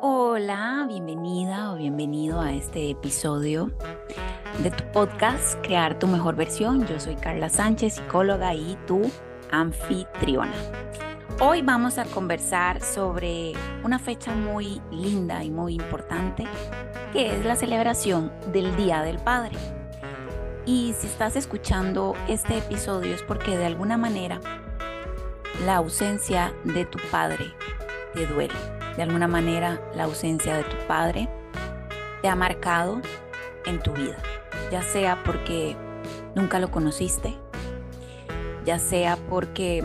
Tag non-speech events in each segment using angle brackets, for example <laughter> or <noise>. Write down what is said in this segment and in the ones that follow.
Hola, bienvenida o bienvenido a este episodio de tu podcast Crear tu mejor versión. Yo soy Carla Sánchez, psicóloga y tu anfitriona. Hoy vamos a conversar sobre una fecha muy linda y muy importante, que es la celebración del Día del Padre. Y si estás escuchando este episodio es porque de alguna manera la ausencia de tu padre te duele. De alguna manera la ausencia de tu padre te ha marcado en tu vida, ya sea porque nunca lo conociste, ya sea porque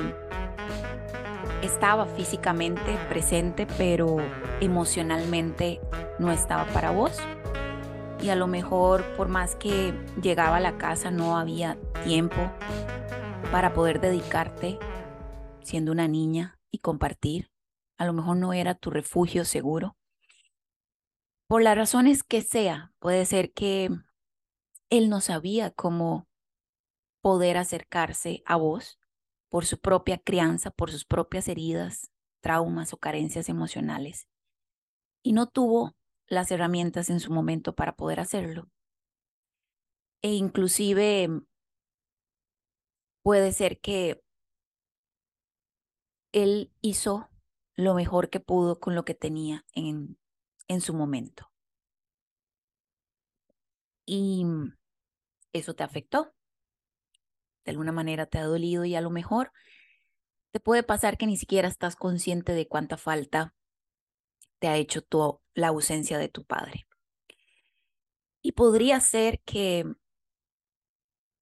estaba físicamente presente, pero emocionalmente no estaba para vos. Y a lo mejor por más que llegaba a la casa no había tiempo para poder dedicarte siendo una niña y compartir. A lo mejor no era tu refugio seguro. Por las razones que sea, puede ser que él no sabía cómo poder acercarse a vos por su propia crianza, por sus propias heridas, traumas o carencias emocionales. Y no tuvo las herramientas en su momento para poder hacerlo. E inclusive puede ser que él hizo lo mejor que pudo con lo que tenía en, en su momento. Y eso te afectó de alguna manera te ha dolido y a lo mejor te puede pasar que ni siquiera estás consciente de cuánta falta te ha hecho tu, la ausencia de tu padre. Y podría ser que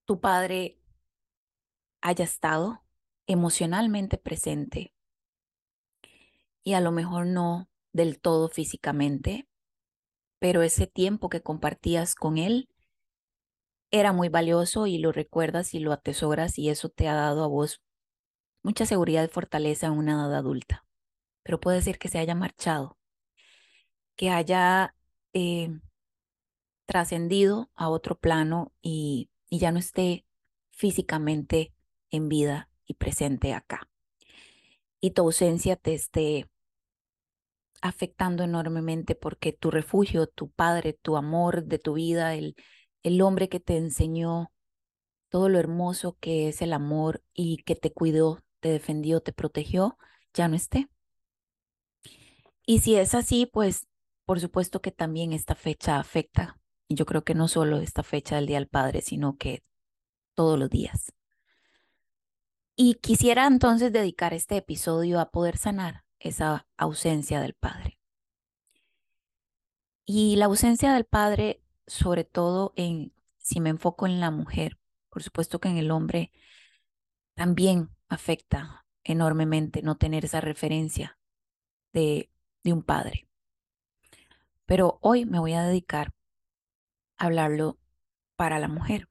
tu padre haya estado emocionalmente presente y a lo mejor no del todo físicamente, pero ese tiempo que compartías con él era muy valioso y lo recuerdas y lo atesoras y eso te ha dado a vos mucha seguridad y fortaleza en una edad adulta. Pero puede ser que se haya marchado, que haya eh, trascendido a otro plano y, y ya no esté físicamente en vida y presente acá. Y tu ausencia te esté afectando enormemente porque tu refugio, tu padre, tu amor de tu vida, el, el hombre que te enseñó todo lo hermoso que es el amor y que te cuidó, te defendió, te protegió, ya no esté. Y si es así, pues por supuesto que también esta fecha afecta. Y yo creo que no solo esta fecha del Día del Padre, sino que todos los días. Y quisiera entonces dedicar este episodio a poder sanar esa ausencia del Padre. Y la ausencia del Padre sobre todo en, si me enfoco en la mujer, por supuesto que en el hombre también afecta enormemente no tener esa referencia de, de un padre. Pero hoy me voy a dedicar a hablarlo para la mujer.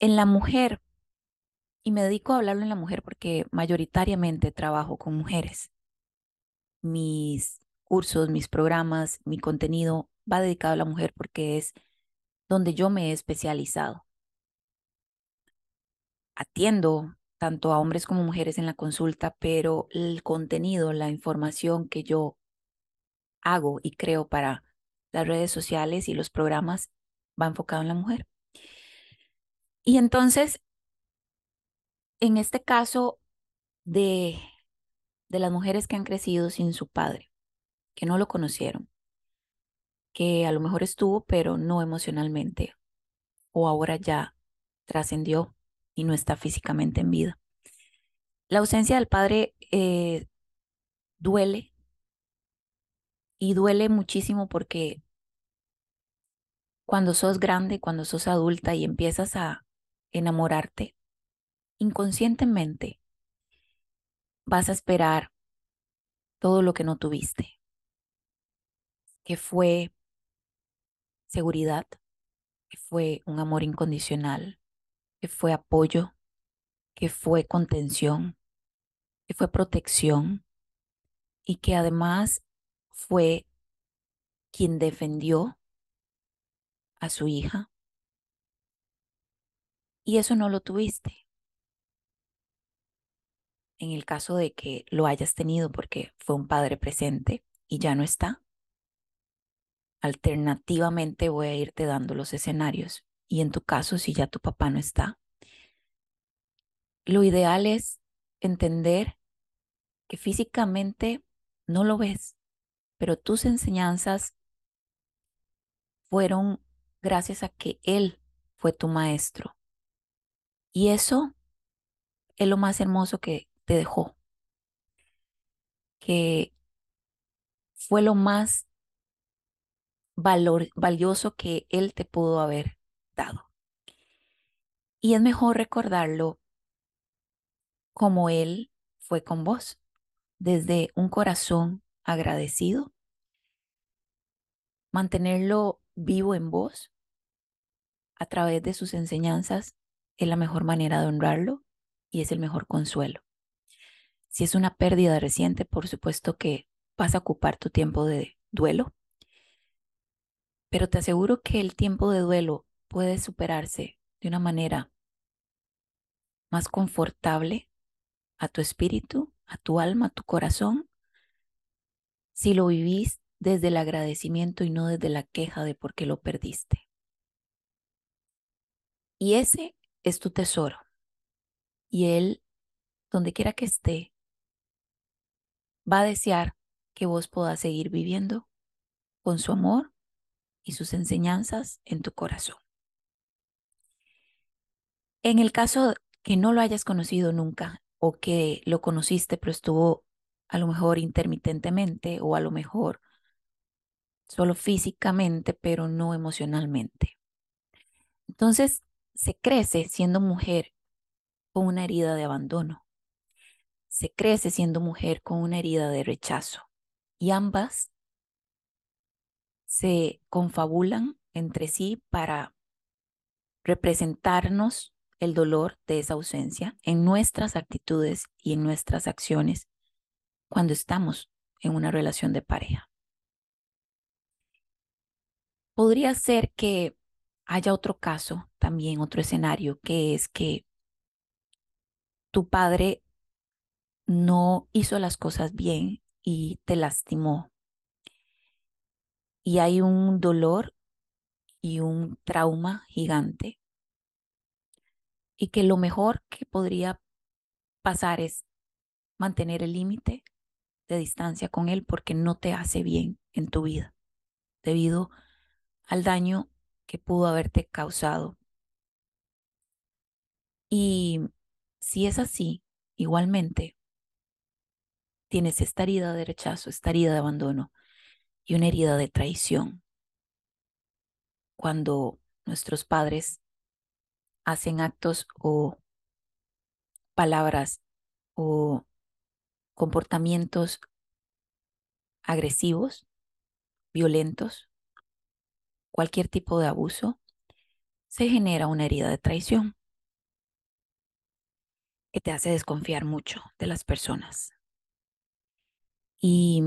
En la mujer, y me dedico a hablarlo en la mujer porque mayoritariamente trabajo con mujeres. Mis cursos, mis programas, mi contenido va dedicado a la mujer porque es donde yo me he especializado. Atiendo tanto a hombres como mujeres en la consulta, pero el contenido, la información que yo hago y creo para las redes sociales y los programas va enfocado en la mujer. Y entonces, en este caso de, de las mujeres que han crecido sin su padre, que no lo conocieron, que a lo mejor estuvo, pero no emocionalmente, o ahora ya trascendió y no está físicamente en vida. La ausencia del padre eh, duele y duele muchísimo porque cuando sos grande, cuando sos adulta y empiezas a enamorarte, inconscientemente vas a esperar todo lo que no tuviste, que fue seguridad, que fue un amor incondicional, que fue apoyo, que fue contención, que fue protección y que además fue quien defendió a su hija. Y eso no lo tuviste. En el caso de que lo hayas tenido porque fue un padre presente y ya no está. Alternativamente voy a irte dando los escenarios. Y en tu caso, si ya tu papá no está, lo ideal es entender que físicamente no lo ves, pero tus enseñanzas fueron gracias a que Él fue tu maestro. Y eso es lo más hermoso que te dejó, que fue lo más valioso que Él te pudo haber dado. Y es mejor recordarlo como Él fue con vos, desde un corazón agradecido, mantenerlo vivo en vos a través de sus enseñanzas es la mejor manera de honrarlo y es el mejor consuelo. Si es una pérdida reciente, por supuesto que vas a ocupar tu tiempo de duelo, pero te aseguro que el tiempo de duelo puede superarse de una manera más confortable a tu espíritu, a tu alma, a tu corazón, si lo vivís desde el agradecimiento y no desde la queja de por qué lo perdiste. Y ese es tu tesoro. Y Él, donde quiera que esté, va a desear que vos puedas seguir viviendo con su amor y sus enseñanzas en tu corazón. En el caso que no lo hayas conocido nunca o que lo conociste pero estuvo a lo mejor intermitentemente o a lo mejor solo físicamente pero no emocionalmente. Entonces se crece siendo mujer con una herida de abandono. Se crece siendo mujer con una herida de rechazo. Y ambas se confabulan entre sí para representarnos el dolor de esa ausencia en nuestras actitudes y en nuestras acciones cuando estamos en una relación de pareja. Podría ser que haya otro caso, también otro escenario, que es que tu padre no hizo las cosas bien y te lastimó y hay un dolor y un trauma gigante y que lo mejor que podría pasar es mantener el límite de distancia con él porque no te hace bien en tu vida debido al daño que pudo haberte causado. Y si es así, igualmente, tienes esta herida de rechazo, esta herida de abandono, y una herida de traición. Cuando nuestros padres hacen actos o palabras o comportamientos agresivos, violentos, cualquier tipo de abuso, se genera una herida de traición que te hace desconfiar mucho de las personas. Y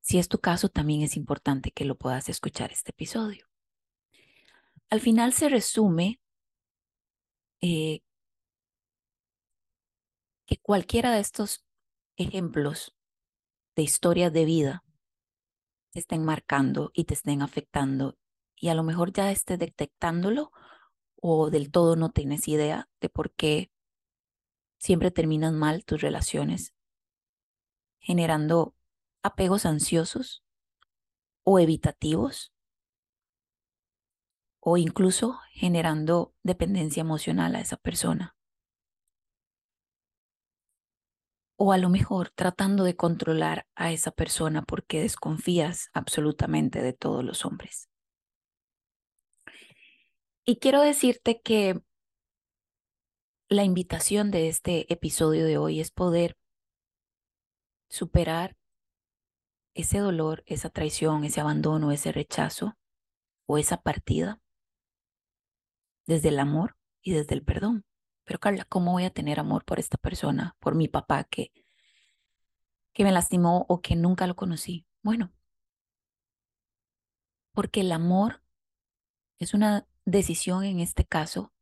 si es tu caso, también es importante que lo puedas escuchar este episodio. Al final se resume eh, que cualquiera de estos ejemplos de historias de vida te estén marcando y te estén afectando y a lo mejor ya estés detectándolo o del todo no tienes idea de por qué siempre terminan mal tus relaciones, generando apegos ansiosos o evitativos o incluso generando dependencia emocional a esa persona. O a lo mejor tratando de controlar a esa persona porque desconfías absolutamente de todos los hombres. Y quiero decirte que la invitación de este episodio de hoy es poder superar ese dolor, esa traición, ese abandono, ese rechazo o esa partida desde el amor y desde el perdón. Pero Carla, ¿cómo voy a tener amor por esta persona, por mi papá que, que me lastimó o que nunca lo conocí? Bueno, porque el amor es una decisión en este caso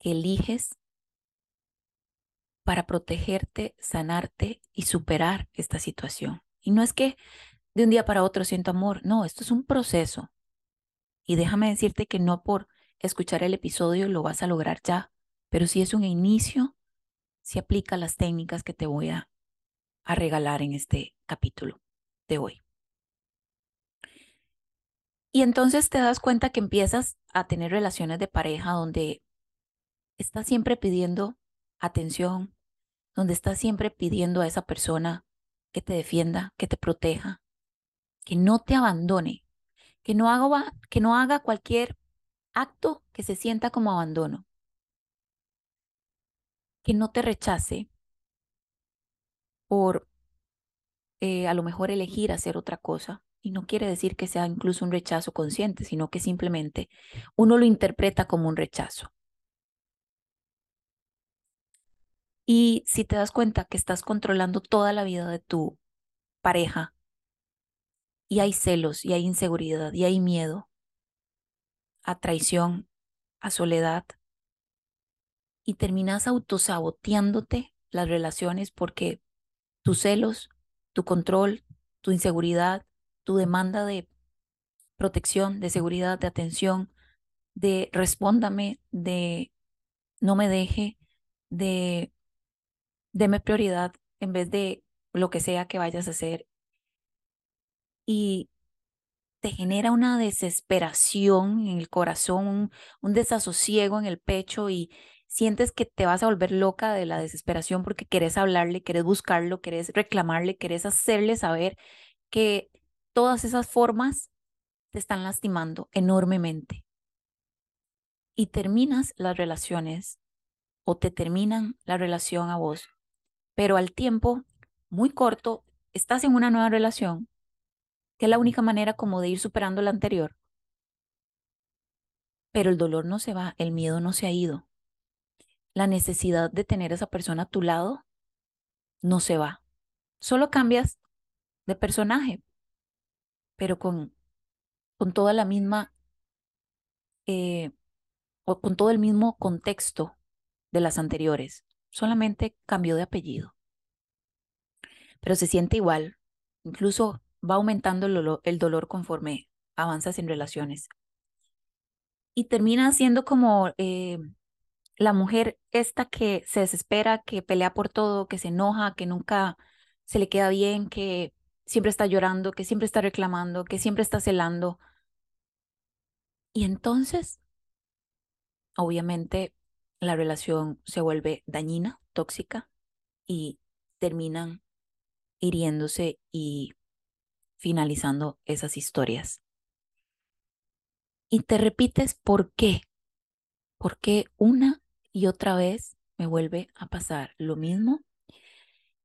que eliges para protegerte, sanarte y superar esta situación. Y no es que de un día para otro siento amor. No, esto es un proceso. Y déjame decirte que no por escuchar el episodio lo vas a lograr ya, pero si es un inicio, si aplica las técnicas que te voy a, a regalar en este capítulo de hoy. Y entonces te das cuenta que empiezas a tener relaciones de pareja donde estás siempre pidiendo atención, donde estás siempre pidiendo a esa persona que te defienda, que te proteja, que no te abandone, que no haga, que no haga cualquier acto que se sienta como abandono, que no te rechace por eh, a lo mejor elegir hacer otra cosa. Y no quiere decir que sea incluso un rechazo consciente, sino que simplemente uno lo interpreta como un rechazo. Y si te das cuenta que estás controlando toda la vida de tu pareja y hay celos y hay inseguridad y hay miedo a traición, a soledad, y terminas autosaboteándote las relaciones porque tus celos, tu control, tu inseguridad, tu demanda de protección, de seguridad, de atención, de respóndame, de no me deje, de deme prioridad en vez de lo que sea que vayas a hacer y te genera una desesperación en el corazón, un, desasosiego en el pecho y sientes que te vas a volver loca de la desesperación porque querés hablarle, querés buscarlo, querés reclamarle, querés hacerle saber que todas esas formas te están lastimando enormemente. Y terminas las relaciones o te terminan la relación a vos, pero al tiempo muy corto estás en una nueva relación que es la única manera como de ir superando la anterior. Pero el dolor no se va, el miedo no se ha ido. La necesidad de tener a esa persona a tu lado no se va. Solo cambias de personaje, pero con, con toda la misma, eh, o con todo el mismo contexto de las anteriores. Solamente cambió de apellido. Pero se siente igual. Incluso va aumentando el dolor, conforme avanzas en relaciones. Y termina siendo como eh, la mujer esta que se desespera, que pelea por todo, que se enoja, que nunca se le queda bien, que siempre está llorando, que siempre está reclamando, que siempre está celando. Y entonces, obviamente, la relación se vuelve dañina, tóxica, y terminan hiriéndose y finalizando esas historias. Y te repites por qué. ¿Por qué una y otra vez me vuelve a pasar lo mismo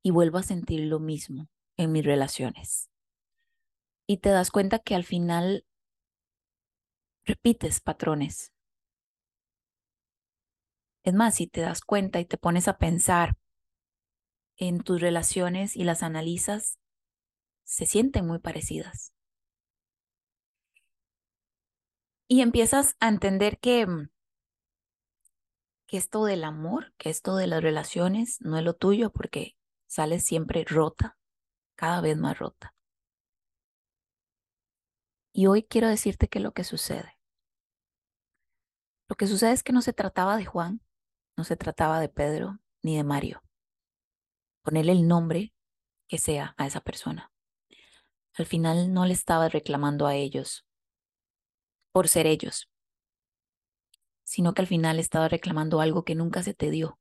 y vuelvo a sentir lo mismo en mis relaciones? Y te das cuenta que al final repites patrones. Es más, si te das cuenta y te pones a pensar en tus relaciones y las analizas, se sienten muy parecidas. Y empiezas a entender que, mm, que esto del amor, que esto de las relaciones no es lo tuyo porque sales siempre rota, cada vez más rota. Y hoy quiero decirte qué es lo que sucede. Lo que sucede es que no se trataba de Juan, no se trataba de Pedro ni de Mario. Ponerle el nombre que sea a esa persona. Al final no le estabas reclamando a ellos por ser ellos, sino que al final estabas reclamando algo que nunca se te dio,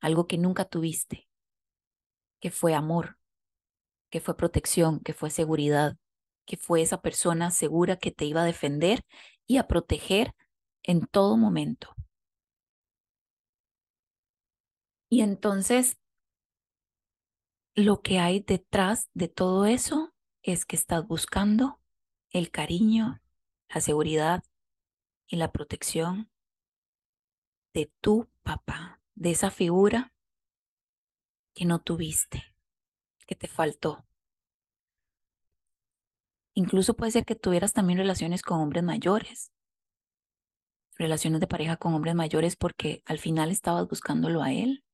algo que nunca tuviste, que fue amor, que fue protección, que fue seguridad, que fue esa persona segura que te iba a defender y a proteger en todo momento. Y entonces, lo que hay detrás de todo eso es que estás buscando el cariño, la seguridad y la protección de tu papá, de esa figura que no tuviste, que te faltó. Incluso puede ser que tuvieras también relaciones con hombres mayores, relaciones de pareja con hombres mayores porque al final estabas buscándolo a él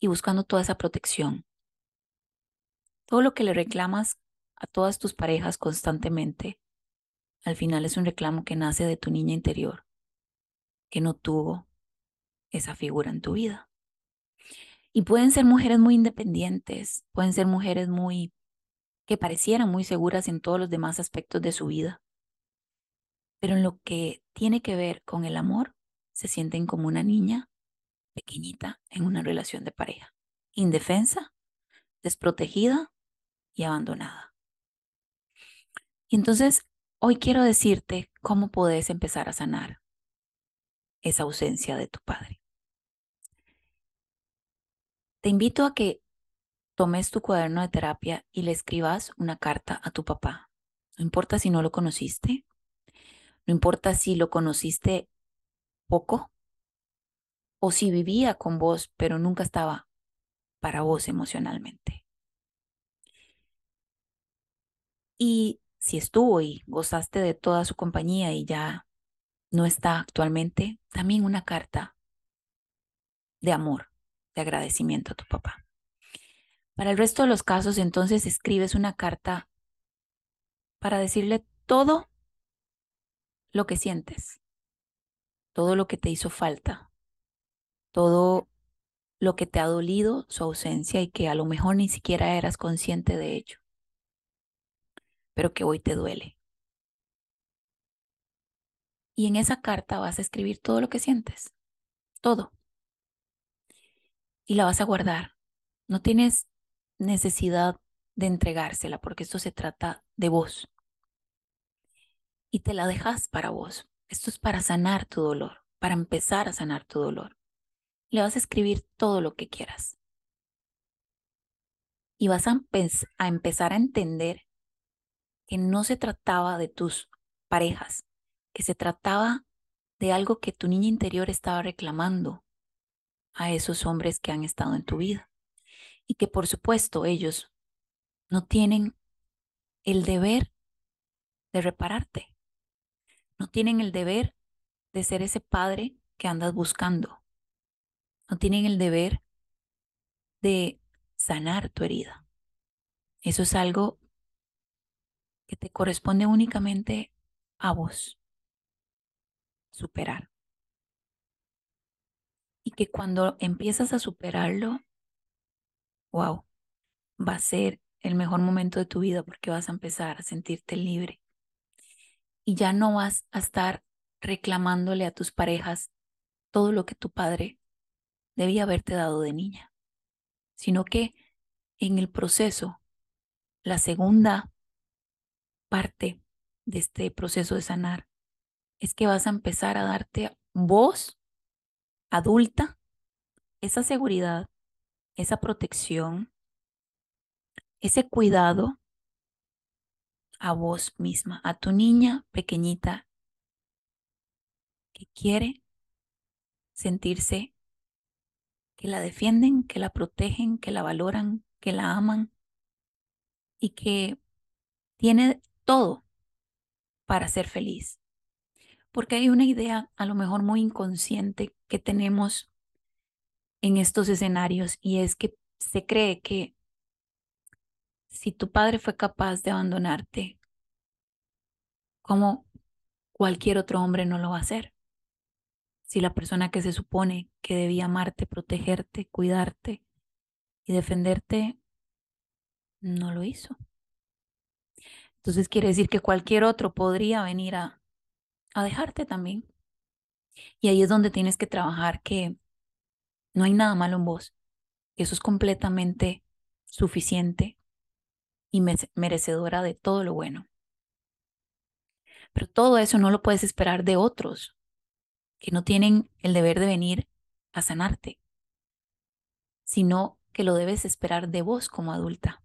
y buscando toda esa protección Todo lo que le reclamas a todas tus parejas constantemente, al final es un reclamo que nace de tu niña interior, que no tuvo esa figura en tu vida. Y pueden ser mujeres muy independientes, pueden ser mujeres muy que parecieran muy seguras en todos los demás aspectos de su vida. Pero en lo que tiene que ver con el amor, se sienten como una niña pequeñita en una relación de pareja, indefensa, desprotegida y abandonada. Y entonces, hoy quiero decirte cómo puedes empezar a sanar esa ausencia de tu padre. Te invito a que tomes tu cuaderno de terapia y le escribas una carta a tu papá. No importa si no lo conociste, no importa si lo conociste poco o si vivía con vos, pero nunca estaba para vos emocionalmente. Y si estuvo y gozaste de toda su compañía y ya no está actualmente, también una carta de amor, de agradecimiento a tu papá. Para el resto de los casos, entonces escribes una carta para decirle todo lo que sientes, todo lo que te hizo falta, todo lo que te ha dolido su ausencia y que a lo mejor ni siquiera eras consciente de ello, pero que hoy te duele. Y en esa carta vas a escribir todo lo que sientes, todo. Y la vas a guardar. No tienes necesidad de entregársela porque esto se trata de vos. Y te la dejas para vos. Esto es para sanar tu dolor, para empezar a sanar tu dolor. Le vas a escribir todo lo que quieras. Y vas a, empezar a entender que no se trataba de tus parejas, que se trataba de algo que tu niña interior estaba reclamando a esos hombres que han estado en tu vida. Y que por supuesto ellos no tienen el deber de repararte. No tienen el deber de ser ese padre que andas buscando. No tienen el deber de sanar tu herida. Eso es algo que te corresponde únicamente a vos superar. Y que cuando empiezas a superarlo, wow, va a ser el mejor momento de tu vida porque vas a empezar a sentirte libre. Y ya no vas a estar reclamándole a tus parejas todo lo que tu padre debía haberte dado de niña, sino que en el proceso, la segunda parte de este proceso de sanar es que vas a empezar a darte voz adulta esa seguridad, esa protección, ese cuidado a vos misma, a tu niña pequeñita que quiere sentirse que la defienden, que la protegen, que la valoran, que la aman y que tiene todo para ser feliz porque hay una idea a lo mejor muy inconsciente que tenemos en estos escenarios y es que se cree que si tu padre fue capaz de abandonarte, como cualquier otro hombre no lo va a hacer. Si la persona que se supone que debía amarte, protegerte, cuidarte y defenderte, no lo hizo. Entonces quiere decir que cualquier otro podría venir a a dejarte también. Y ahí es donde tienes que trabajar que no hay nada malo en vos. Eso es completamente suficiente y merecedora de todo lo bueno. Pero todo eso no lo puedes esperar de otros que no tienen el deber de venir a sanarte, sino que lo debes esperar de vos como adulta.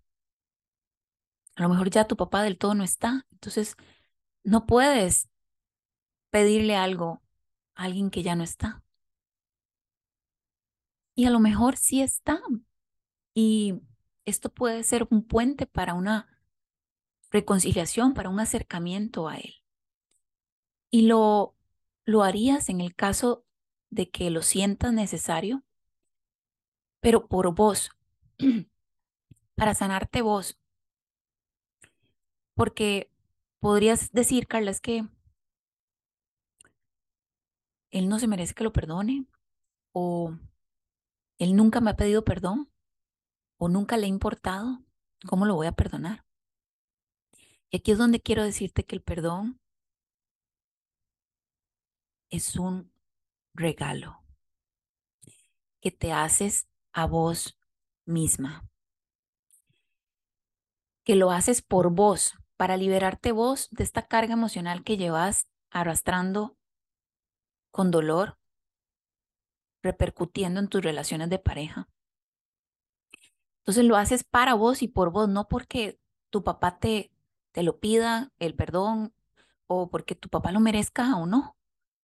A lo mejor ya tu papá del todo no está, entonces no puedes pedirle algo a alguien que ya no está. Y a lo mejor sí está. Y esto puede ser un puente para una reconciliación, para un acercamiento a Él. Y lo, lo harías en el caso de que lo sientas necesario, pero por vos, <clears throat> para sanarte vos. Porque podrías decir, Carla, es que él no se merece que lo perdone o él nunca me ha pedido perdón o nunca le ha importado. ¿Cómo lo voy a perdonar? Y aquí es donde quiero decirte que el perdón es un regalo que te haces a vos misma. Que lo haces por vos, para liberarte vos de esta carga emocional que llevas arrastrando con dolor, repercutiendo en tus relaciones de pareja. Entonces lo haces para vos y por vos, no porque tu papá te, te lo pida el perdón o porque tu papá lo merezca o no.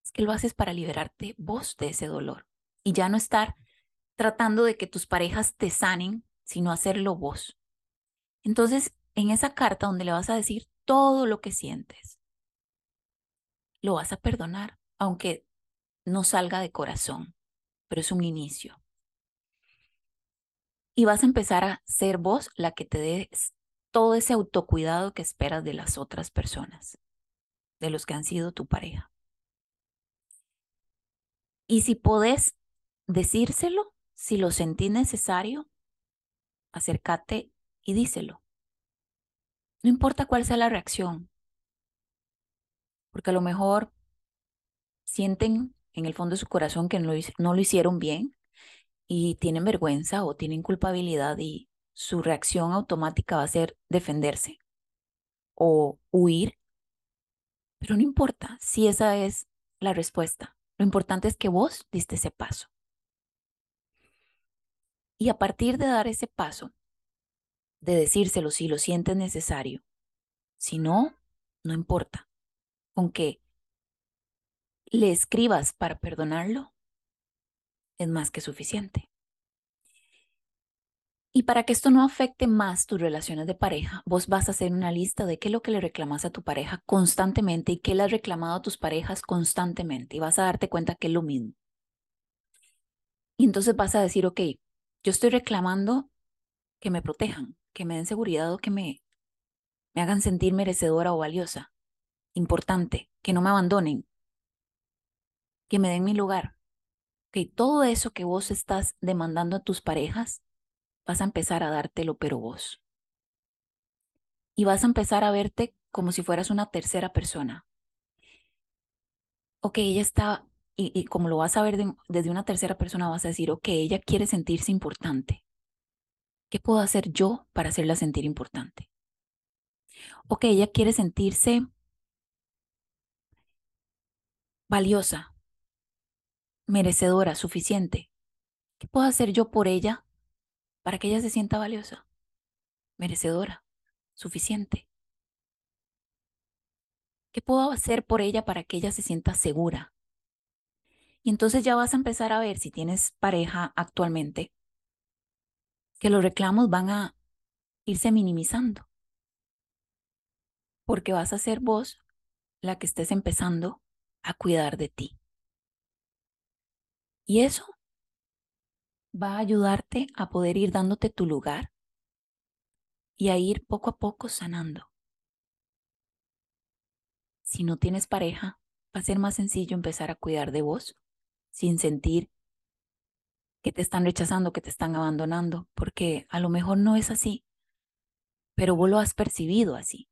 Es que lo haces para liberarte vos de ese dolor y ya no estar tratando de que tus parejas te sanen, sino hacerlo vos. Entonces, en esa carta donde le vas a decir todo lo que sientes, lo vas a perdonar, aunque no salga de corazón, pero es un inicio. Y vas a empezar a ser vos la que te des todo ese autocuidado que esperas de las otras personas, de los que han sido tu pareja. Y si podés decírselo, si lo sentís necesario, acércate y díselo. No importa cuál sea la reacción, porque a lo mejor sienten en el fondo de su corazón que no lo, hicieron bien y tienen vergüenza o tienen culpabilidad y su reacción automática va a ser defenderse o huir. Pero no importa si esa es la respuesta. Lo importante es que vos diste ese paso. Y a partir de dar ese paso, de decírselo si lo sientes necesario, si no, no importa. Con que le escribas para perdonarlo, es más que suficiente. Y para que esto no afecte más tus relaciones de pareja, vos vas a hacer una lista de qué es lo que le reclamas a tu pareja constantemente y qué le has reclamado a tus parejas constantemente. Y vas a darte cuenta que es lo mismo. Y entonces vas a decir, ok, yo estoy reclamando que me protejan, que me den seguridad o que me, me hagan sentir merecedora o valiosa, importante, que no me abandonen, que me den mi lugar. Que todo eso que vos estás demandando a tus parejas, vas a empezar a dártelo pero vos. Y vas a empezar a verte como si fueras una tercera persona. Ok, ella está, y, como lo vas a ver desde una tercera persona, vas a decir, ok, ella quiere sentirse importante. ¿Qué puedo hacer yo para hacerla sentir importante? Ok, ella quiere sentirse valiosa, merecedora, suficiente. ¿Qué puedo hacer yo por ella para que ella se sienta valiosa, merecedora, suficiente. ¿Qué puedo hacer por ella para que ella se sienta segura? Y entonces ya vas a empezar a ver si tienes pareja actualmente, que los reclamos van a irse minimizando, porque vas a ser vos la que estés empezando a cuidar de ti. Y eso va a ayudarte a poder ir dándote tu lugar y a ir poco a poco sanando. Si no tienes pareja, va a ser más sencillo empezar a cuidar de vos sin sentir que te están rechazando, que te están abandonando, porque a lo mejor no es así, pero vos lo has percibido así.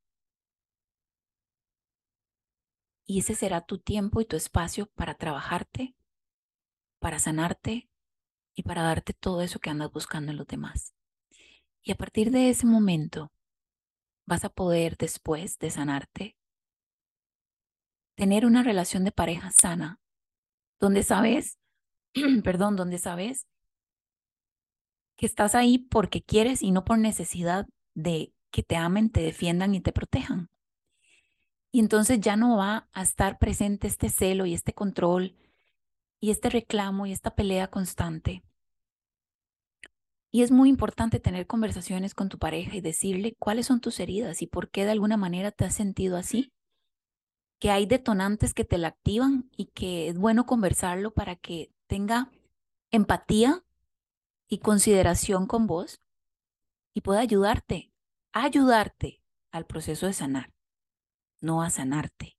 Y ese será tu tiempo y tu espacio para trabajarte, para sanarte y para darte todo eso que andas buscando en los demás. Y a partir de ese momento vas a poder, después de sanarte, tener una relación de pareja sana, donde sabes, <clears throat> perdón, donde sabes que estás ahí porque quieres y no por necesidad de que te amen, te defiendan y te protejan. Y entonces ya no va a estar presente este celo y este control y este reclamo y esta pelea constante. Y es muy importante tener conversaciones con tu pareja y decirle cuáles son tus heridas y por qué de alguna manera te has sentido así. Que hay detonantes que te la activan y que es bueno conversarlo para que tenga empatía y consideración con vos y pueda ayudarte, ayudarte al proceso de sanar, no a sanarte.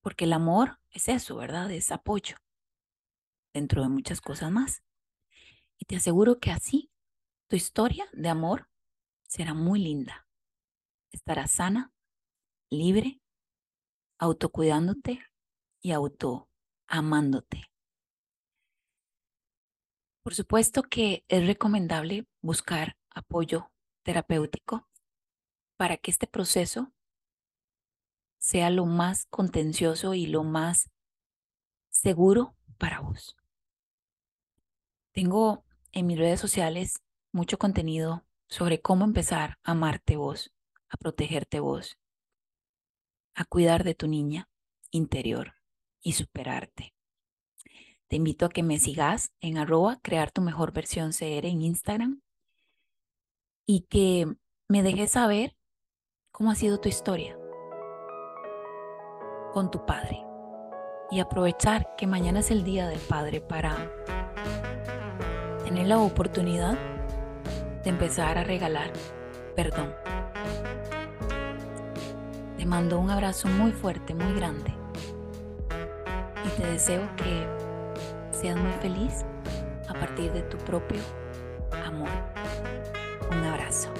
Porque el amor es eso, ¿verdad? Es apoyo dentro de muchas cosas más. Y te aseguro que así tu historia de amor será muy linda. Estarás sana, libre, autocuidándote y autoamándote. Por supuesto que es recomendable buscar apoyo terapéutico para que este proceso sea lo más contencioso y lo más seguro para vos. Tengo en mis redes sociales mucho contenido sobre cómo empezar a amarte vos, a protegerte vos, a cuidar de tu niña interior y superarte. Te invito a que me sigas en arroba crear tu mejor versión CR en Instagram y que me dejes saber cómo ha sido tu historia con tu padre y aprovechar que mañana es el día del padre para tener la oportunidad de empezar a regalar perdón. Te mando un abrazo muy fuerte, muy grande y te deseo que seas muy feliz a partir de tu propio amor. Un abrazo.